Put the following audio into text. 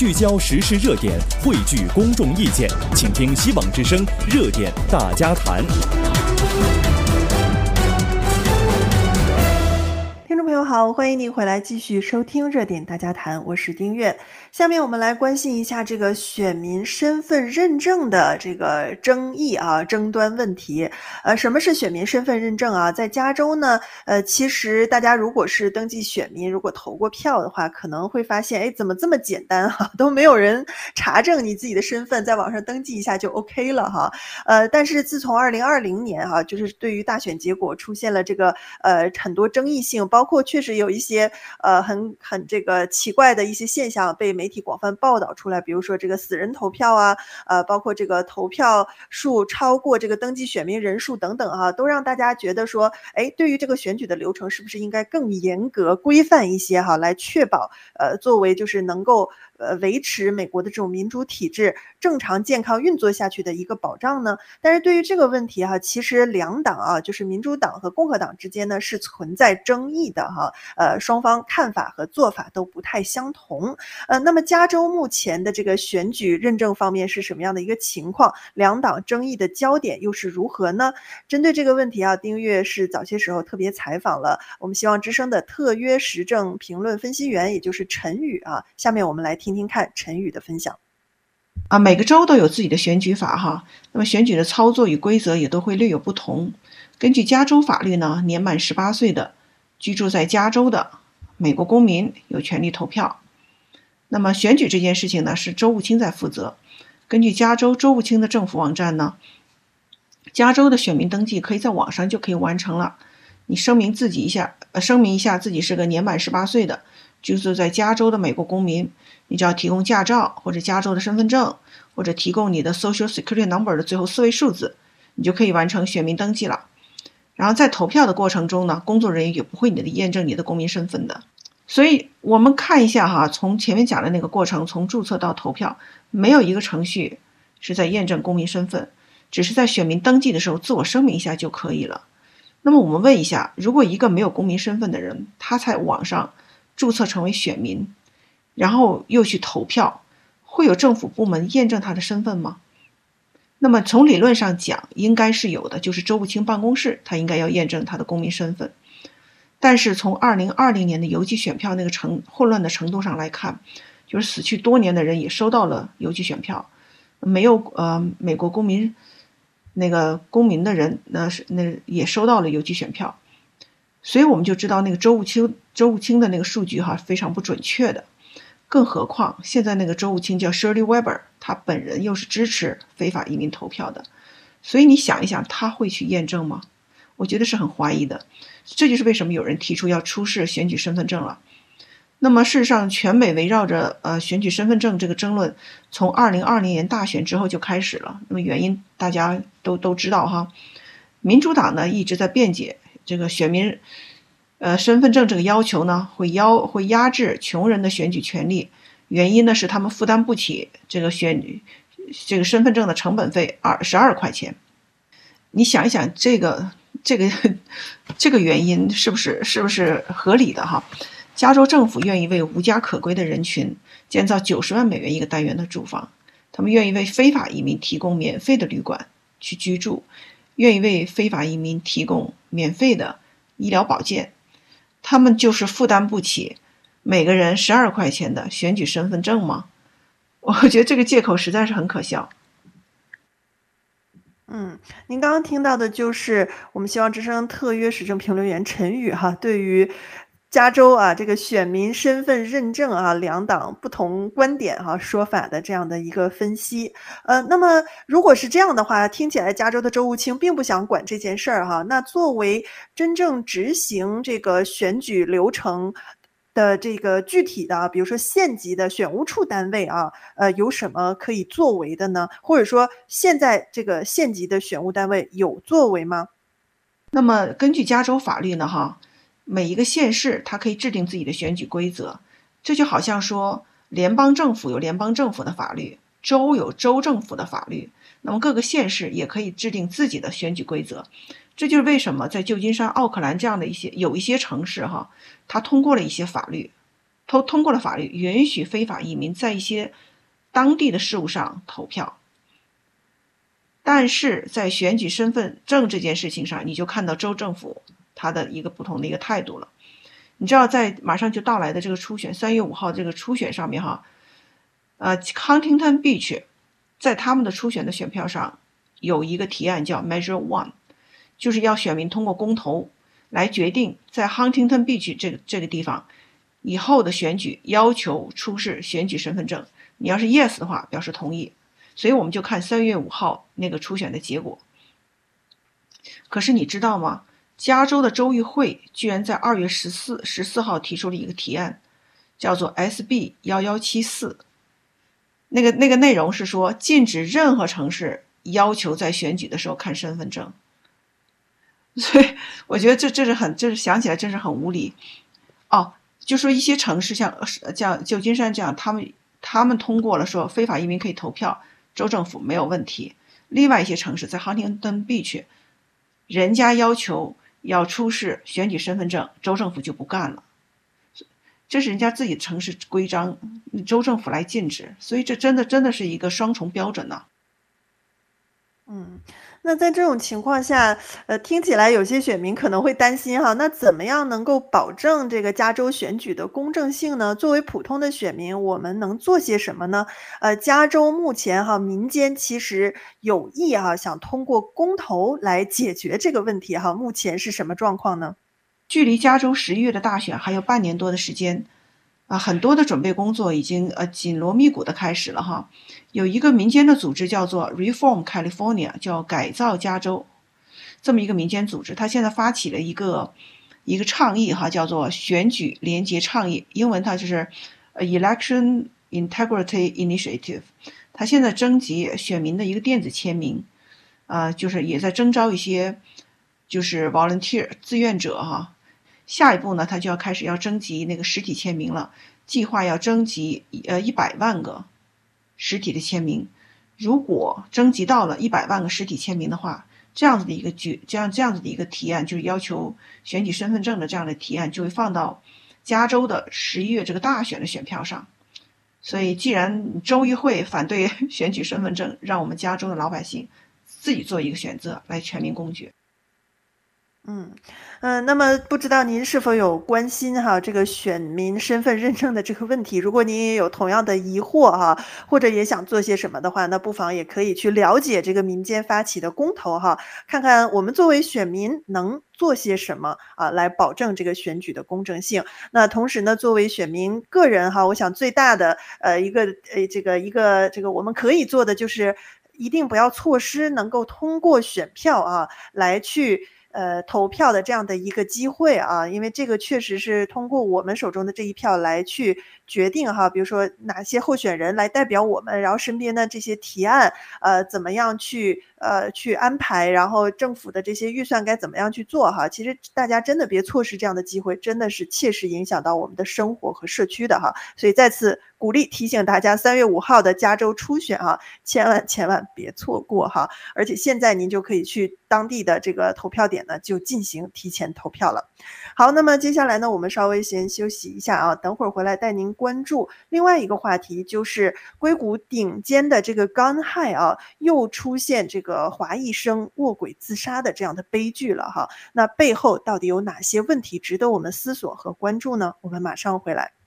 聚焦时事热点，汇聚公众意见，请听《希望之声》热点大家谈。好，欢迎您回来继续收听《热点大家谈》，我是丁月。下面我们来关心一下这个选民身份认证的这个争议啊，争端问题。呃，什么是选民身份认证啊？在加州呢，呃，其实大家如果是登记选民，如果投过票的话，可能会发现，哎，怎么这么简单哈、啊？都没有人查证你自己的身份，在网上登记一下就 OK 了哈。呃，但是自从二零二零年哈、啊，就是对于大选结果出现了这个呃很多争议性，包括确实有一些呃很很这个奇怪的一些现象被。媒体广泛报道出来，比如说这个死人投票啊，呃，包括这个投票数超过这个登记选民人数等等哈、啊，都让大家觉得说，哎，对于这个选举的流程，是不是应该更严格规范一些哈、来确保呃，作为就是能够。呃，维持美国的这种民主体制正常健康运作下去的一个保障呢？但是对于这个问题哈，其实两党啊，就是民主党和共和党之间呢是存在争议的哈。呃，双方看法和做法都不太相同。呃，那么加州目前的这个选举认证方面是什么样的一个情况？两党争议的焦点又是如何呢？针对这个问题啊，丁月是早些时候特别采访了我们希望之声的特约时政评论分析员，也就是陈宇啊。下面我们来听。听听看陈宇的分享啊，每个州都有自己的选举法哈，那么选举的操作与规则也都会略有不同。根据加州法律呢，年满十八岁的居住在加州的美国公民有权利投票。那么选举这件事情呢，是州务卿在负责。根据加州州务卿的政府网站呢，加州的选民登记可以在网上就可以完成了。你声明自己一下，呃，声明一下自己是个年满十八岁的。居住在加州的美国公民，你只要提供驾照或者加州的身份证，或者提供你的 Social Security Number 的最后四位数字，你就可以完成选民登记了。然后在投票的过程中呢，工作人员也不会你的验证你的公民身份的。所以我们看一下哈，从前面讲的那个过程，从注册到投票，没有一个程序是在验证公民身份，只是在选民登记的时候自我声明一下就可以了。那么我们问一下，如果一个没有公民身份的人，他在网上，注册成为选民，然后又去投票，会有政府部门验证他的身份吗？那么从理论上讲，应该是有的，就是州务卿办公室他应该要验证他的公民身份。但是从二零二零年的邮寄选票那个程混乱的程度上来看，就是死去多年的人也收到了邮寄选票，没有呃美国公民那个公民的人，那是那也收到了邮寄选票。所以我们就知道那个周务清周务清的那个数据哈非常不准确的，更何况现在那个周务清叫 Shirley Weber，他本人又是支持非法移民投票的，所以你想一想他会去验证吗？我觉得是很怀疑的。这就是为什么有人提出要出示选举身份证了。那么事实上，全美围绕着呃选举身份证这个争论，从二零二零年大选之后就开始了。那么原因大家都都知道哈，民主党呢一直在辩解。这个选民，呃，身份证这个要求呢，会压会压制穷人的选举权利。原因呢是他们负担不起这个选这个身份证的成本费二十二块钱。你想一想，这个这个这个原因是不是是不是合理的哈？加州政府愿意为无家可归的人群建造九十万美元一个单元的住房，他们愿意为非法移民提供免费的旅馆去居住。愿意为非法移民提供免费的医疗保健，他们就是负担不起每个人十二块钱的选举身份证吗？我觉得这个借口实在是很可笑。嗯，您刚刚听到的就是我们希望之声特约时政评论员陈宇哈，对于。加州啊，这个选民身份认证啊，两党不同观点哈、说法的这样的一个分析，呃，那么如果是这样的话，听起来加州的州务卿并不想管这件事儿哈。那作为真正执行这个选举流程的这个具体的，比如说县级的选务处单位啊，呃，有什么可以作为的呢？或者说现在这个县级的选务单位有作为吗？那么根据加州法律呢，哈。每一个县市，它可以制定自己的选举规则，这就好像说，联邦政府有联邦政府的法律，州有州政府的法律，那么各个县市也可以制定自己的选举规则。这就是为什么在旧金山、奥克兰这样的一些有一些城市哈，它通过了一些法律，通通过了法律，允许非法移民在一些当地的事务上投票。但是在选举身份证这件事情上，你就看到州政府他的一个不同的一个态度了。你知道，在马上就到来的这个初选，三月五号这个初选上面哈，呃，Huntington Beach 在他们的初选的选票上有一个提案叫 Measure One，就是要选民通过公投来决定在 Huntington Beach 这个这个地方以后的选举要求出示选举身份证。你要是 Yes 的话，表示同意。所以我们就看三月五号那个初选的结果。可是你知道吗？加州的州议会居然在二月十四十四号提出了一个提案，叫做 SB 幺幺七四。那个那个内容是说，禁止任何城市要求在选举的时候看身份证。所以我觉得这这是很，这是想起来真是很无理。哦，就说一些城市像像旧金山这样，他们他们通过了说非法移民可以投票。州政府没有问题，另外一些城市在 Huntington Beach，人家要求要出示选举身份证，州政府就不干了。这是人家自己城市规章，州政府来禁止，所以这真的真的是一个双重标准呢。嗯。那在这种情况下，呃，听起来有些选民可能会担心哈，那怎么样能够保证这个加州选举的公正性呢？作为普通的选民，我们能做些什么呢？呃，加州目前哈，民间其实有意哈，想通过公投来解决这个问题哈，目前是什么状况呢？距离加州十一月的大选还有半年多的时间。啊，很多的准备工作已经呃紧锣密鼓的开始了哈。有一个民间的组织叫做 Reform California，叫改造加州，这么一个民间组织，它现在发起了一个一个倡议哈，叫做选举连结倡议，英文它就是 Election Integrity Initiative。它现在征集选民的一个电子签名，啊，就是也在征召一些就是 volunteer 志愿者哈。下一步呢，他就要开始要征集那个实体签名了，计划要征集呃一百万个实体的签名。如果征集到了一百万个实体签名的话，这样子的一个举这样这样子的一个提案，就是要求选举身份证的这样的提案，就会放到加州的十一月这个大选的选票上。所以，既然州议会反对 选举身份证，让我们加州的老百姓自己做一个选择，来全民公决。嗯嗯、那么不知道您是否有关心哈这个选民身份认证的这个问题？如果您也有同样的疑惑哈，或者也想做些什么的话，那不妨也可以去了解这个民间发起的公投哈，看看我们作为选民能做些什么啊，来保证这个选举的公正性。那同时呢，作为选民个人哈，我想最大的呃一个呃这个一个这个我们可以做的就是一定不要错失能够通过选票啊来去。呃，投票的这样的一个机会啊，因为这个确实是通过我们手中的这一票来去决定哈，比如说哪些候选人来代表我们，然后身边的这些提案，呃，怎么样去呃去安排，然后政府的这些预算该怎么样去做哈。其实大家真的别错失这样的机会，真的是切实影响到我们的生活和社区的哈。所以再次鼓励提醒大家，三月五号的加州初选啊，千万千万别错过哈。而且现在您就可以去当地的这个投票点呢，就进行提前投票了。好，那么接下来呢，我们稍微先休息一下啊，等会儿回来带您关注另外一个话题，就是硅谷顶尖的这个 Gun High 啊，又出现这个华裔生卧轨自杀的这样的悲剧了哈。那背后到底有哪些问题值得我们思索和关注呢？我们马上回来。